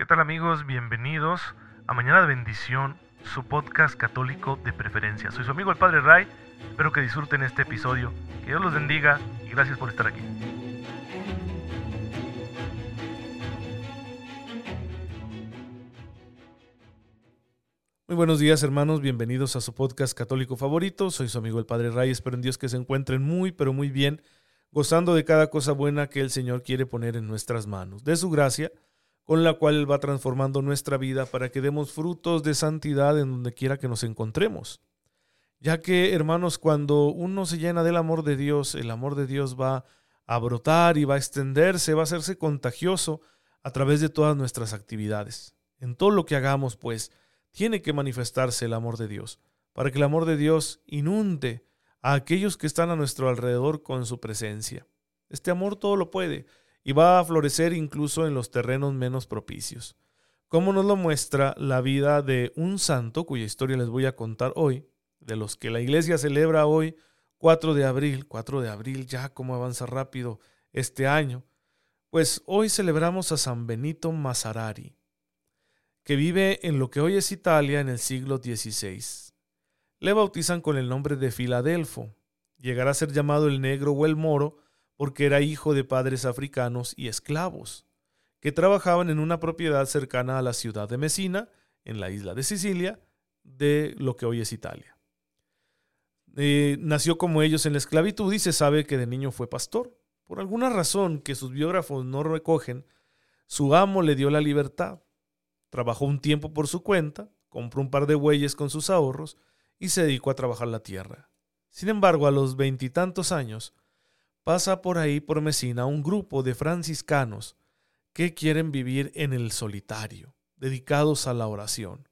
¿Qué tal amigos? Bienvenidos a Mañana de Bendición, su podcast católico de preferencia. Soy su amigo el Padre Ray, espero que disfruten este episodio, que Dios los bendiga y gracias por estar aquí. Muy buenos días hermanos, bienvenidos a su podcast católico favorito. Soy su amigo el Padre Ray, espero en Dios que se encuentren muy pero muy bien, gozando de cada cosa buena que el Señor quiere poner en nuestras manos. De su gracia, con la cual va transformando nuestra vida para que demos frutos de santidad en donde quiera que nos encontremos. Ya que, hermanos, cuando uno se llena del amor de Dios, el amor de Dios va a brotar y va a extenderse, va a hacerse contagioso a través de todas nuestras actividades. En todo lo que hagamos, pues, tiene que manifestarse el amor de Dios, para que el amor de Dios inunde a aquellos que están a nuestro alrededor con su presencia. Este amor todo lo puede, y va a florecer incluso en los terrenos menos propicios. Como nos lo muestra la vida de un santo cuya historia les voy a contar hoy, de los que la iglesia celebra hoy, 4 de abril, 4 de abril, ya como avanza rápido este año, pues hoy celebramos a San Benito Mazzarari, que vive en lo que hoy es Italia en el siglo XVI. Le bautizan con el nombre de Filadelfo. Llegará a ser llamado el negro o el moro porque era hijo de padres africanos y esclavos, que trabajaban en una propiedad cercana a la ciudad de Messina, en la isla de Sicilia, de lo que hoy es Italia. Eh, nació como ellos en la esclavitud y se sabe que de niño fue pastor. Por alguna razón que sus biógrafos no recogen, su amo le dio la libertad. Trabajó un tiempo por su cuenta, compró un par de bueyes con sus ahorros y se dedicó a trabajar la tierra. Sin embargo, a los veintitantos años, pasa por ahí por Mesina un grupo de franciscanos que quieren vivir en el solitario, dedicados a la oración.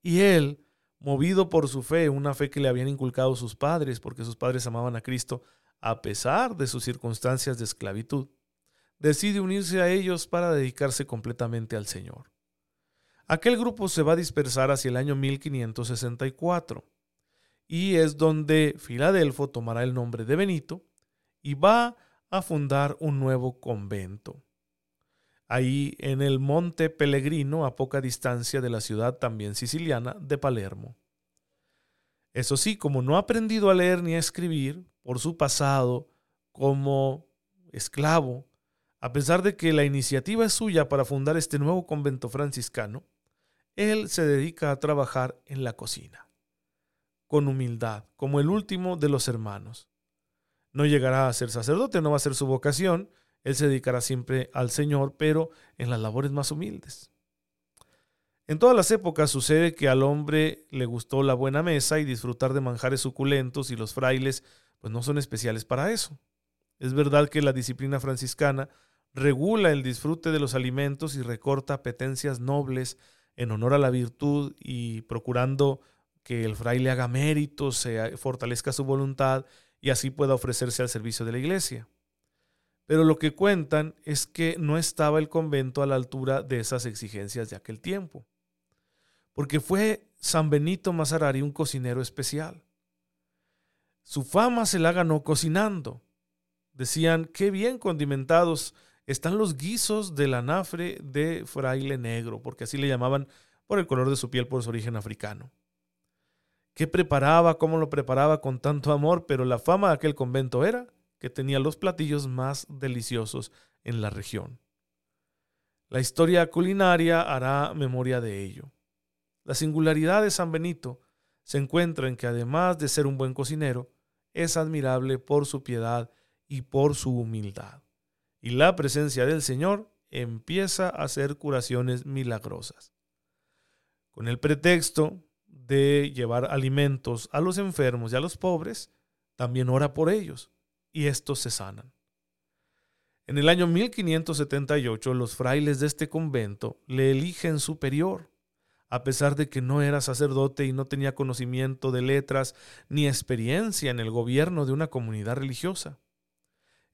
Y él, movido por su fe, una fe que le habían inculcado sus padres, porque sus padres amaban a Cristo, a pesar de sus circunstancias de esclavitud, decide unirse a ellos para dedicarse completamente al Señor. Aquel grupo se va a dispersar hacia el año 1564 y es donde Filadelfo tomará el nombre de Benito y va a fundar un nuevo convento. Ahí en el Monte Pellegrino, a poca distancia de la ciudad también siciliana de Palermo. Eso sí, como no ha aprendido a leer ni a escribir por su pasado como esclavo, a pesar de que la iniciativa es suya para fundar este nuevo convento franciscano, él se dedica a trabajar en la cocina, con humildad, como el último de los hermanos. No llegará a ser sacerdote, no va a ser su vocación. Él se dedicará siempre al Señor, pero en las labores más humildes. En todas las épocas sucede que al hombre le gustó la buena mesa y disfrutar de manjares suculentos y los frailes pues no son especiales para eso. Es verdad que la disciplina franciscana regula el disfrute de los alimentos y recorta apetencias nobles en honor a la virtud y procurando que el fraile haga méritos, se fortalezca su voluntad y así pueda ofrecerse al servicio de la iglesia. Pero lo que cuentan es que no estaba el convento a la altura de esas exigencias de aquel tiempo, porque fue San Benito Mazarari un cocinero especial. Su fama se la ganó cocinando. Decían, qué bien condimentados están los guisos del anafre de fraile negro, porque así le llamaban por el color de su piel por su origen africano qué preparaba, cómo lo preparaba con tanto amor, pero la fama de aquel convento era que tenía los platillos más deliciosos en la región. La historia culinaria hará memoria de ello. La singularidad de San Benito se encuentra en que además de ser un buen cocinero, es admirable por su piedad y por su humildad. Y la presencia del Señor empieza a hacer curaciones milagrosas. Con el pretexto de llevar alimentos a los enfermos y a los pobres, también ora por ellos, y estos se sanan. En el año 1578 los frailes de este convento le eligen superior, a pesar de que no era sacerdote y no tenía conocimiento de letras ni experiencia en el gobierno de una comunidad religiosa.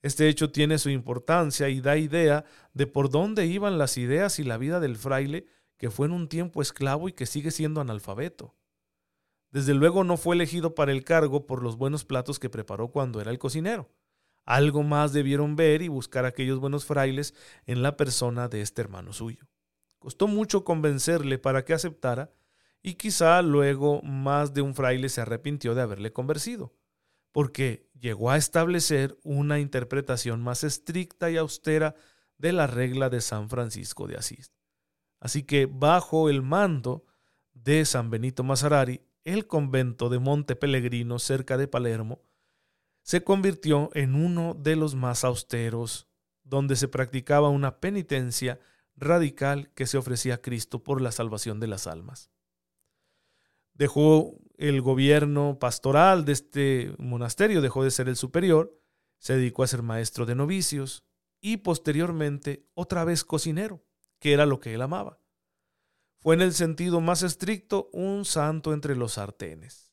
Este hecho tiene su importancia y da idea de por dónde iban las ideas y la vida del fraile que fue en un tiempo esclavo y que sigue siendo analfabeto. Desde luego no fue elegido para el cargo por los buenos platos que preparó cuando era el cocinero. Algo más debieron ver y buscar aquellos buenos frailes en la persona de este hermano suyo. Costó mucho convencerle para que aceptara y quizá luego más de un fraile se arrepintió de haberle convencido, porque llegó a establecer una interpretación más estricta y austera de la regla de San Francisco de Asís. Así que bajo el mando de San Benito Mazzarari, el convento de Monte Pellegrino cerca de Palermo se convirtió en uno de los más austeros, donde se practicaba una penitencia radical que se ofrecía a Cristo por la salvación de las almas. Dejó el gobierno pastoral de este monasterio, dejó de ser el superior, se dedicó a ser maestro de novicios y posteriormente otra vez cocinero que era lo que él amaba. Fue en el sentido más estricto un santo entre los sartenes.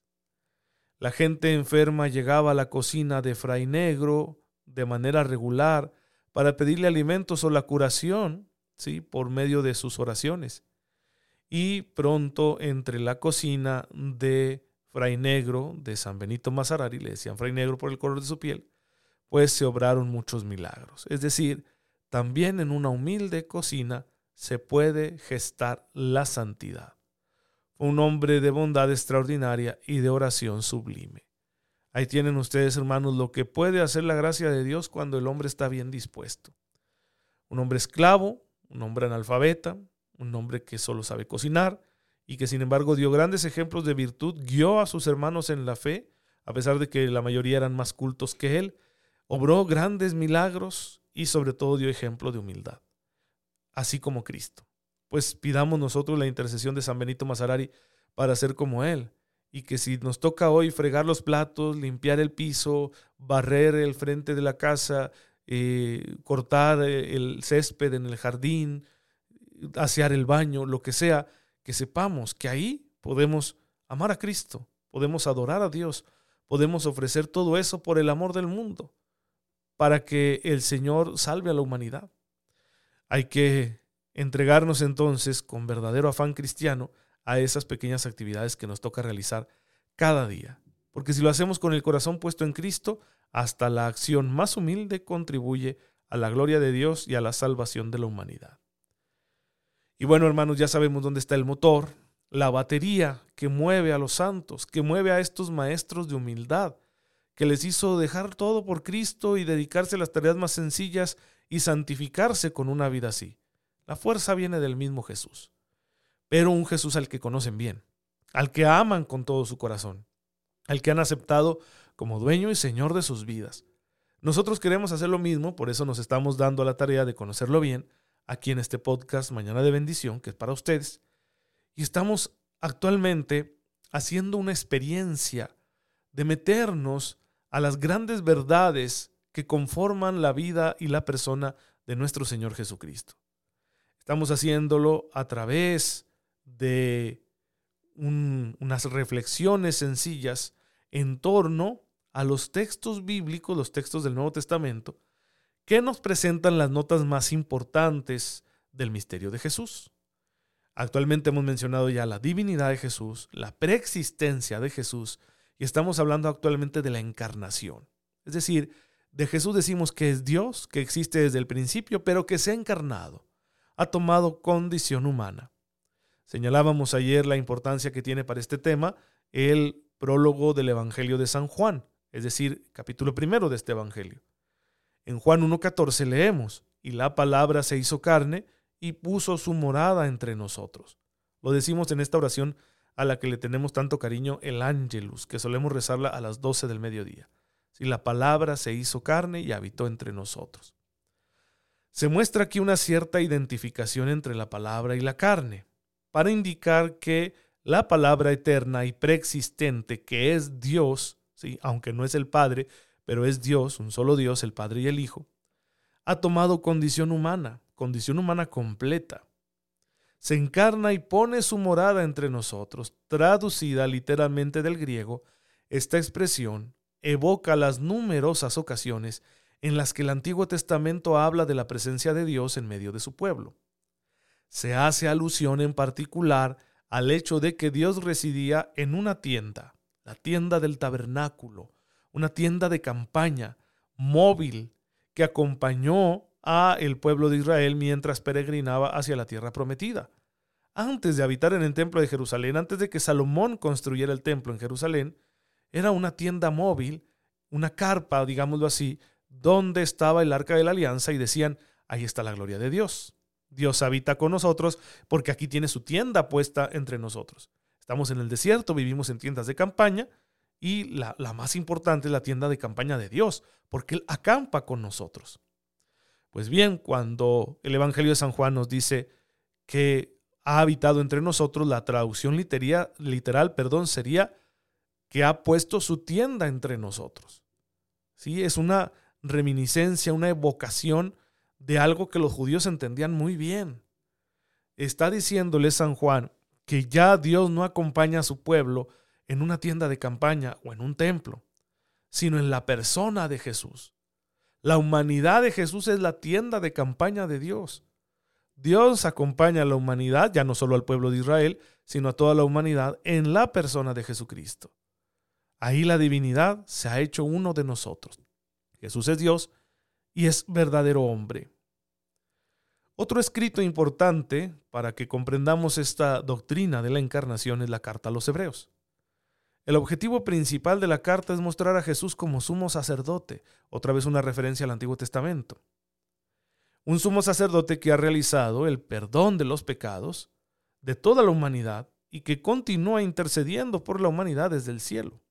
La gente enferma llegaba a la cocina de Fray Negro de manera regular para pedirle alimentos o la curación, ¿sí? por medio de sus oraciones. Y pronto entre la cocina de Fray Negro de San Benito Mazarari, le decían Fray Negro por el color de su piel, pues se obraron muchos milagros. Es decir, también en una humilde cocina se puede gestar la santidad. Un hombre de bondad extraordinaria y de oración sublime. Ahí tienen ustedes, hermanos, lo que puede hacer la gracia de Dios cuando el hombre está bien dispuesto. Un hombre esclavo, un hombre analfabeta, un hombre que solo sabe cocinar y que sin embargo dio grandes ejemplos de virtud, guió a sus hermanos en la fe, a pesar de que la mayoría eran más cultos que él, obró grandes milagros y sobre todo dio ejemplo de humildad así como Cristo. Pues pidamos nosotros la intercesión de San Benito Mazarari para ser como Él. Y que si nos toca hoy fregar los platos, limpiar el piso, barrer el frente de la casa, eh, cortar eh, el césped en el jardín, asear el baño, lo que sea, que sepamos que ahí podemos amar a Cristo, podemos adorar a Dios, podemos ofrecer todo eso por el amor del mundo, para que el Señor salve a la humanidad. Hay que entregarnos entonces con verdadero afán cristiano a esas pequeñas actividades que nos toca realizar cada día. Porque si lo hacemos con el corazón puesto en Cristo, hasta la acción más humilde contribuye a la gloria de Dios y a la salvación de la humanidad. Y bueno, hermanos, ya sabemos dónde está el motor, la batería que mueve a los santos, que mueve a estos maestros de humildad, que les hizo dejar todo por Cristo y dedicarse a las tareas más sencillas y santificarse con una vida así. La fuerza viene del mismo Jesús, pero un Jesús al que conocen bien, al que aman con todo su corazón, al que han aceptado como dueño y señor de sus vidas. Nosotros queremos hacer lo mismo, por eso nos estamos dando la tarea de conocerlo bien aquí en este podcast Mañana de Bendición, que es para ustedes. Y estamos actualmente haciendo una experiencia de meternos a las grandes verdades que conforman la vida y la persona de nuestro Señor Jesucristo. Estamos haciéndolo a través de unas reflexiones sencillas en torno a los textos bíblicos, los textos del Nuevo Testamento, que nos presentan las notas más importantes del misterio de Jesús. Actualmente hemos mencionado ya la divinidad de Jesús, la preexistencia de Jesús, y estamos hablando actualmente de la encarnación. Es decir, de Jesús decimos que es Dios, que existe desde el principio, pero que se ha encarnado, ha tomado condición humana. Señalábamos ayer la importancia que tiene para este tema el prólogo del Evangelio de San Juan, es decir, capítulo primero de este Evangelio. En Juan 1.14 leemos, y la palabra se hizo carne y puso su morada entre nosotros. Lo decimos en esta oración a la que le tenemos tanto cariño, el Ángelus, que solemos rezarla a las 12 del mediodía y la palabra se hizo carne y habitó entre nosotros. Se muestra aquí una cierta identificación entre la palabra y la carne, para indicar que la palabra eterna y preexistente, que es Dios, ¿sí? aunque no es el Padre, pero es Dios, un solo Dios, el Padre y el Hijo, ha tomado condición humana, condición humana completa. Se encarna y pone su morada entre nosotros. Traducida literalmente del griego, esta expresión evoca las numerosas ocasiones en las que el Antiguo Testamento habla de la presencia de Dios en medio de su pueblo. Se hace alusión en particular al hecho de que Dios residía en una tienda, la tienda del tabernáculo, una tienda de campaña móvil que acompañó a el pueblo de Israel mientras peregrinaba hacia la tierra prometida. Antes de habitar en el templo de Jerusalén, antes de que Salomón construyera el templo en Jerusalén, era una tienda móvil, una carpa, digámoslo así, donde estaba el arca de la alianza y decían, ahí está la gloria de Dios. Dios habita con nosotros porque aquí tiene su tienda puesta entre nosotros. Estamos en el desierto, vivimos en tiendas de campaña y la, la más importante es la tienda de campaña de Dios, porque Él acampa con nosotros. Pues bien, cuando el Evangelio de San Juan nos dice que ha habitado entre nosotros, la traducción literal, literal perdón, sería que ha puesto su tienda entre nosotros. ¿Sí? Es una reminiscencia, una evocación de algo que los judíos entendían muy bien. Está diciéndole San Juan que ya Dios no acompaña a su pueblo en una tienda de campaña o en un templo, sino en la persona de Jesús. La humanidad de Jesús es la tienda de campaña de Dios. Dios acompaña a la humanidad, ya no solo al pueblo de Israel, sino a toda la humanidad en la persona de Jesucristo. Ahí la divinidad se ha hecho uno de nosotros. Jesús es Dios y es verdadero hombre. Otro escrito importante para que comprendamos esta doctrina de la encarnación es la carta a los hebreos. El objetivo principal de la carta es mostrar a Jesús como sumo sacerdote, otra vez una referencia al Antiguo Testamento. Un sumo sacerdote que ha realizado el perdón de los pecados de toda la humanidad y que continúa intercediendo por la humanidad desde el cielo.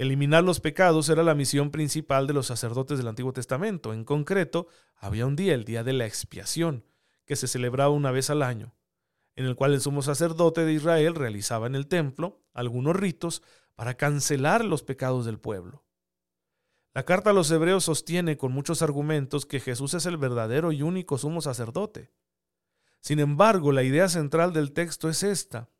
Eliminar los pecados era la misión principal de los sacerdotes del Antiguo Testamento. En concreto, había un día, el día de la expiación, que se celebraba una vez al año en el cual el sumo sacerdote de Israel realizaba en el templo algunos ritos para cancelar los pecados del pueblo. La carta a los hebreos sostiene con muchos argumentos que Jesús es el verdadero y único sumo sacerdote. Sin embargo, la idea central del texto es esta.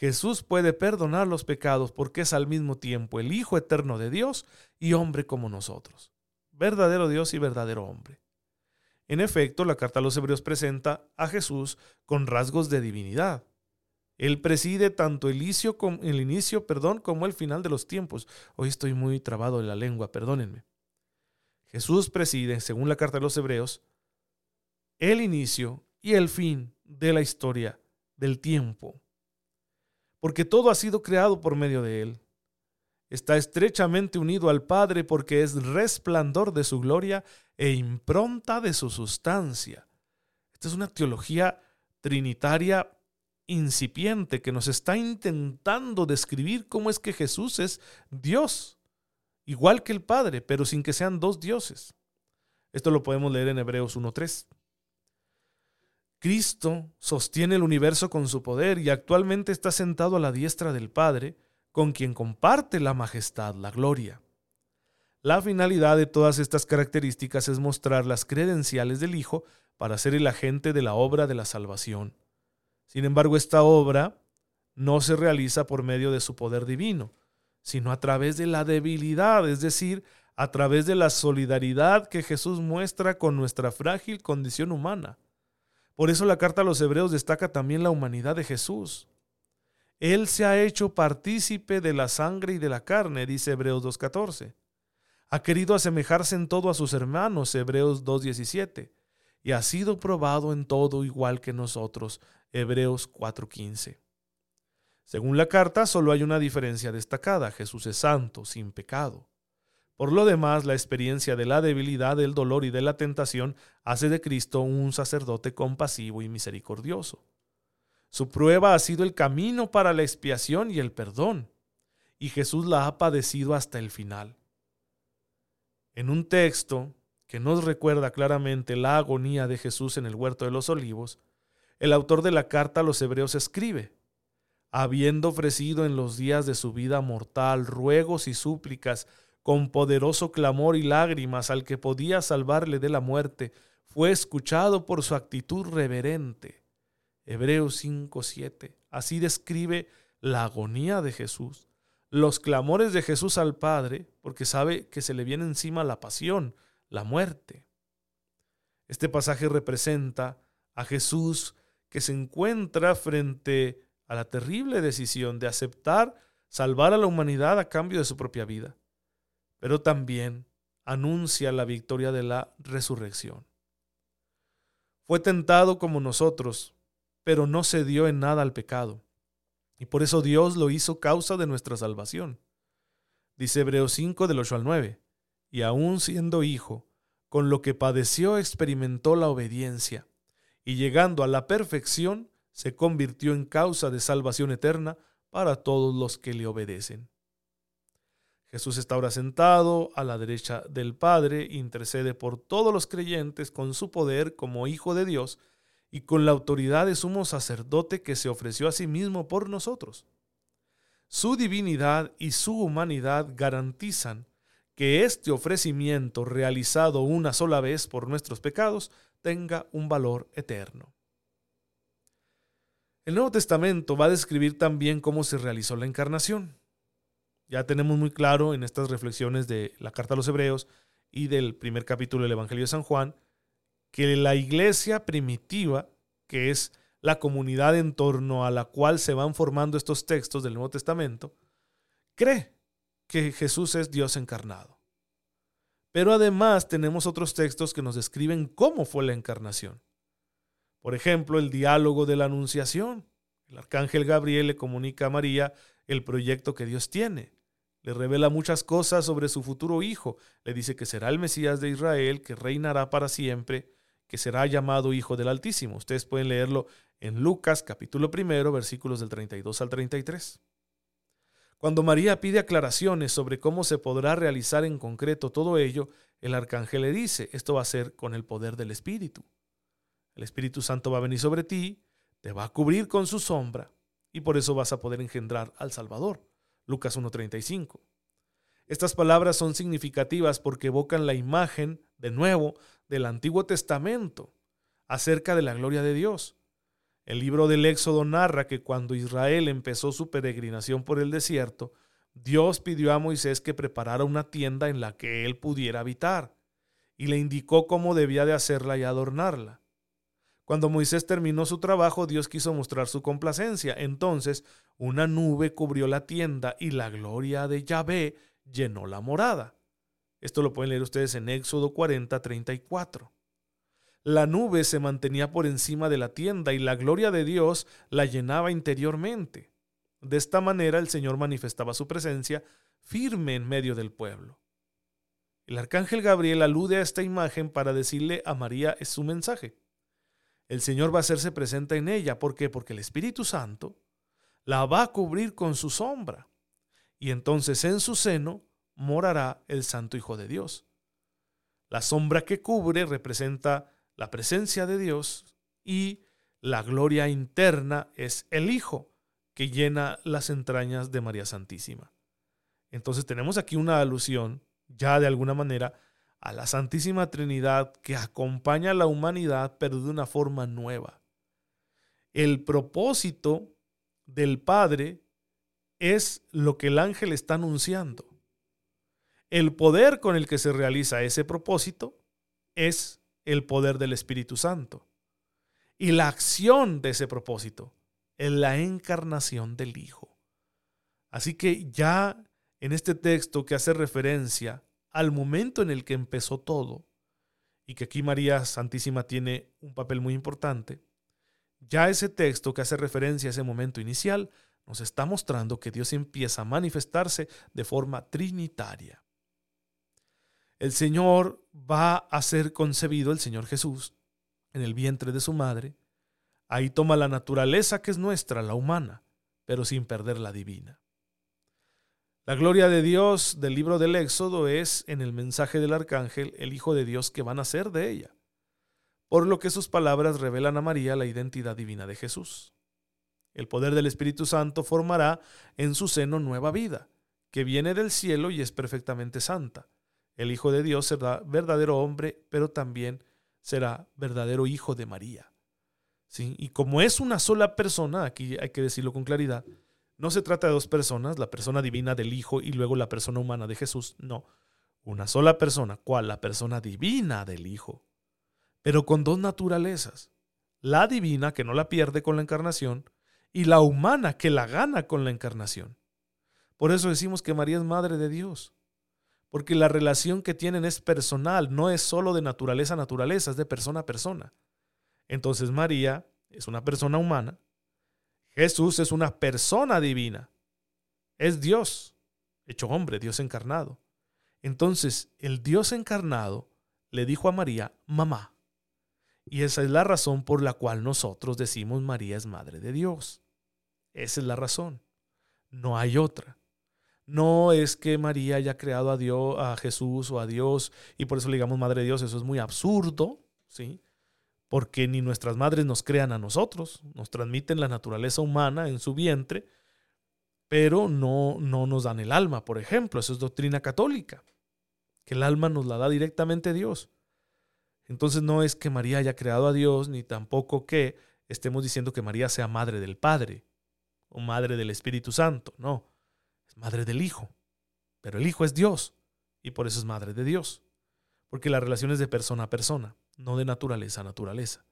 Jesús puede perdonar los pecados porque es al mismo tiempo el Hijo eterno de Dios y hombre como nosotros. Verdadero Dios y verdadero hombre. En efecto, la carta a los hebreos presenta a Jesús con rasgos de divinidad. Él preside tanto el inicio, como, el inicio perdón, como el final de los tiempos. Hoy estoy muy trabado en la lengua, perdónenme. Jesús preside, según la carta a los hebreos, el inicio y el fin de la historia, del tiempo. Porque todo ha sido creado por medio de Él está estrechamente unido al Padre porque es resplandor de su gloria e impronta de su sustancia. Esta es una teología trinitaria incipiente que nos está intentando describir cómo es que Jesús es Dios, igual que el Padre, pero sin que sean dos dioses. Esto lo podemos leer en Hebreos 1.3. Cristo sostiene el universo con su poder y actualmente está sentado a la diestra del Padre, con quien comparte la majestad, la gloria. La finalidad de todas estas características es mostrar las credenciales del Hijo para ser el agente de la obra de la salvación. Sin embargo, esta obra no se realiza por medio de su poder divino, sino a través de la debilidad, es decir, a través de la solidaridad que Jesús muestra con nuestra frágil condición humana. Por eso la carta a los hebreos destaca también la humanidad de Jesús. Él se ha hecho partícipe de la sangre y de la carne, dice Hebreos 2.14. Ha querido asemejarse en todo a sus hermanos, Hebreos 2.17. Y ha sido probado en todo igual que nosotros, Hebreos 4.15. Según la carta, solo hay una diferencia destacada. Jesús es santo, sin pecado. Por lo demás, la experiencia de la debilidad, del dolor y de la tentación hace de Cristo un sacerdote compasivo y misericordioso. Su prueba ha sido el camino para la expiación y el perdón, y Jesús la ha padecido hasta el final. En un texto que nos recuerda claramente la agonía de Jesús en el huerto de los olivos, el autor de la carta a los hebreos escribe, habiendo ofrecido en los días de su vida mortal ruegos y súplicas con poderoso clamor y lágrimas al que podía salvarle de la muerte, fue escuchado por su actitud reverente Hebreos 5:7. Así describe la agonía de Jesús, los clamores de Jesús al Padre, porque sabe que se le viene encima la pasión, la muerte. Este pasaje representa a Jesús que se encuentra frente a la terrible decisión de aceptar salvar a la humanidad a cambio de su propia vida, pero también anuncia la victoria de la resurrección. Fue tentado como nosotros, pero no cedió en nada al pecado. Y por eso Dios lo hizo causa de nuestra salvación. Dice Hebreos 5 del 8 al 9. Y aun siendo hijo, con lo que padeció experimentó la obediencia, y llegando a la perfección, se convirtió en causa de salvación eterna para todos los que le obedecen. Jesús está ahora sentado a la derecha del Padre, intercede por todos los creyentes con su poder como Hijo de Dios y con la autoridad de sumo sacerdote que se ofreció a sí mismo por nosotros. Su divinidad y su humanidad garantizan que este ofrecimiento realizado una sola vez por nuestros pecados tenga un valor eterno. El Nuevo Testamento va a describir también cómo se realizó la encarnación. Ya tenemos muy claro en estas reflexiones de la carta a los Hebreos y del primer capítulo del Evangelio de San Juan que la iglesia primitiva, que es la comunidad en torno a la cual se van formando estos textos del Nuevo Testamento, cree que Jesús es Dios encarnado. Pero además tenemos otros textos que nos describen cómo fue la encarnación. Por ejemplo, el diálogo de la Anunciación. El arcángel Gabriel le comunica a María el proyecto que Dios tiene. Le revela muchas cosas sobre su futuro hijo. Le dice que será el Mesías de Israel, que reinará para siempre, que será llamado Hijo del Altísimo. Ustedes pueden leerlo en Lucas capítulo primero, versículos del 32 al 33. Cuando María pide aclaraciones sobre cómo se podrá realizar en concreto todo ello, el arcángel le dice, esto va a ser con el poder del Espíritu. El Espíritu Santo va a venir sobre ti, te va a cubrir con su sombra, y por eso vas a poder engendrar al Salvador. Lucas 1.35. Estas palabras son significativas porque evocan la imagen, de nuevo, del Antiguo Testamento acerca de la gloria de Dios. El libro del Éxodo narra que cuando Israel empezó su peregrinación por el desierto, Dios pidió a Moisés que preparara una tienda en la que él pudiera habitar, y le indicó cómo debía de hacerla y adornarla. Cuando Moisés terminó su trabajo, Dios quiso mostrar su complacencia. Entonces, una nube cubrió la tienda y la gloria de Yahvé llenó la morada. Esto lo pueden leer ustedes en Éxodo 40, 34. La nube se mantenía por encima de la tienda y la gloria de Dios la llenaba interiormente. De esta manera el Señor manifestaba su presencia firme en medio del pueblo. El arcángel Gabriel alude a esta imagen para decirle a María su mensaje. El Señor va a hacerse presente en ella. ¿Por qué? Porque el Espíritu Santo la va a cubrir con su sombra. Y entonces en su seno morará el Santo Hijo de Dios. La sombra que cubre representa la presencia de Dios y la gloria interna es el Hijo que llena las entrañas de María Santísima. Entonces tenemos aquí una alusión, ya de alguna manera, a la Santísima Trinidad que acompaña a la humanidad, pero de una forma nueva. El propósito del Padre es lo que el ángel está anunciando. El poder con el que se realiza ese propósito es el poder del Espíritu Santo. Y la acción de ese propósito es la encarnación del Hijo. Así que ya en este texto que hace referencia al momento en el que empezó todo, y que aquí María Santísima tiene un papel muy importante, ya ese texto que hace referencia a ese momento inicial nos está mostrando que Dios empieza a manifestarse de forma trinitaria el Señor va a ser concebido, el Señor Jesús, en el vientre de su madre. Ahí toma la naturaleza que es nuestra, la humana, pero sin perder la divina. La gloria de Dios del libro del Éxodo es, en el mensaje del arcángel, el Hijo de Dios que va a nacer de ella, por lo que sus palabras revelan a María la identidad divina de Jesús. El poder del Espíritu Santo formará en su seno nueva vida, que viene del cielo y es perfectamente santa el Hijo de Dios será verdadero hombre, pero también será verdadero Hijo de María. ¿Sí? Y como es una sola persona, aquí hay que decirlo con claridad, no se trata de dos personas, la persona divina del Hijo y luego la persona humana de Jesús, no. Una sola persona, ¿cuál? La persona divina del Hijo, pero con dos naturalezas. La divina, que no la pierde con la encarnación, y la humana, que la gana con la encarnación. Por eso decimos que María es Madre de Dios porque la relación que tienen es personal, no es solo de naturaleza a naturaleza, es de persona a persona. Entonces María es una persona humana, Jesús es una persona divina, es Dios, hecho hombre, Dios encarnado. Entonces el Dios encarnado le dijo a María, mamá. Y esa es la razón por la cual nosotros decimos María es Madre de Dios. Esa es la razón. No hay otra. No es que María haya creado a Dios, a Jesús o a Dios y por eso le digamos Madre de Dios. Eso es muy absurdo, ¿sí? Porque ni nuestras madres nos crean a nosotros, nos transmiten la naturaleza humana en su vientre, pero no, no nos dan el alma, por ejemplo. Eso es doctrina católica, que el alma nos la da directamente Dios. Entonces no es que María haya creado a Dios, ni tampoco que estemos diciendo que María sea madre del Padre o madre del Espíritu Santo, no, es madre del Hijo. Pero el Hijo es Dios y por eso es madre de Dios, porque la relación es de persona a persona, no de naturaleza a naturaleza.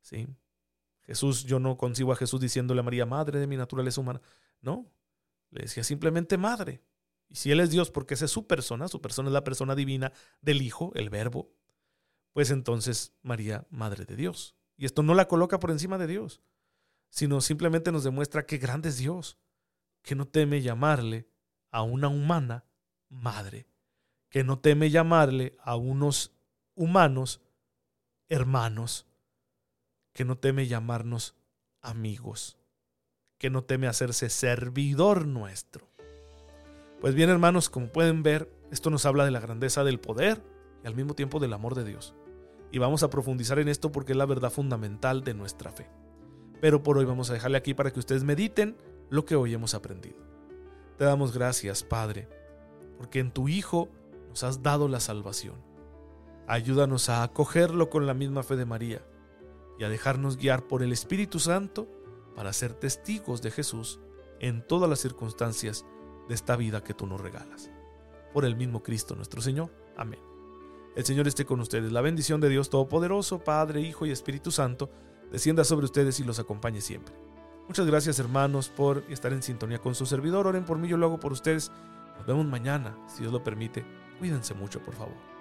¿Sí? Jesús, yo no consigo a Jesús diciéndole a María, madre de mi naturaleza humana. No, le decía simplemente madre. Y si Él es Dios, porque esa es su persona, su persona es la persona divina del Hijo, el Verbo, pues entonces María, Madre de Dios. Y esto no la coloca por encima de Dios, sino simplemente nos demuestra qué grande es Dios, que no teme llamarle a una humana madre, que no teme llamarle a unos humanos hermanos, que no teme llamarnos amigos, que no teme hacerse servidor nuestro. Pues bien, hermanos, como pueden ver, esto nos habla de la grandeza del poder y al mismo tiempo del amor de Dios y vamos a profundizar en esto porque es la verdad fundamental de nuestra fe. Pero por hoy vamos a dejarle aquí para que ustedes mediten lo que hoy hemos aprendido. Te damos gracias, Padre, porque en tu Hijo nos has dado la salvación. Ayúdanos a acogerlo con la misma fe de María y a dejarnos guiar por el Espíritu Santo para ser testigos de Jesús en todas las circunstancias de esta vida que tú nos regalas. Por el mismo Cristo nuestro Señor. Amén. El Señor esté con ustedes. La bendición de Dios Todopoderoso, Padre, Hijo y Espíritu Santo, descienda sobre ustedes y los acompañe siempre. Muchas gracias hermanos por estar en sintonía con su servidor. Oren por mí, yo lo hago por ustedes. Nos vemos mañana, si Dios lo permite. Cuídense mucho, por favor.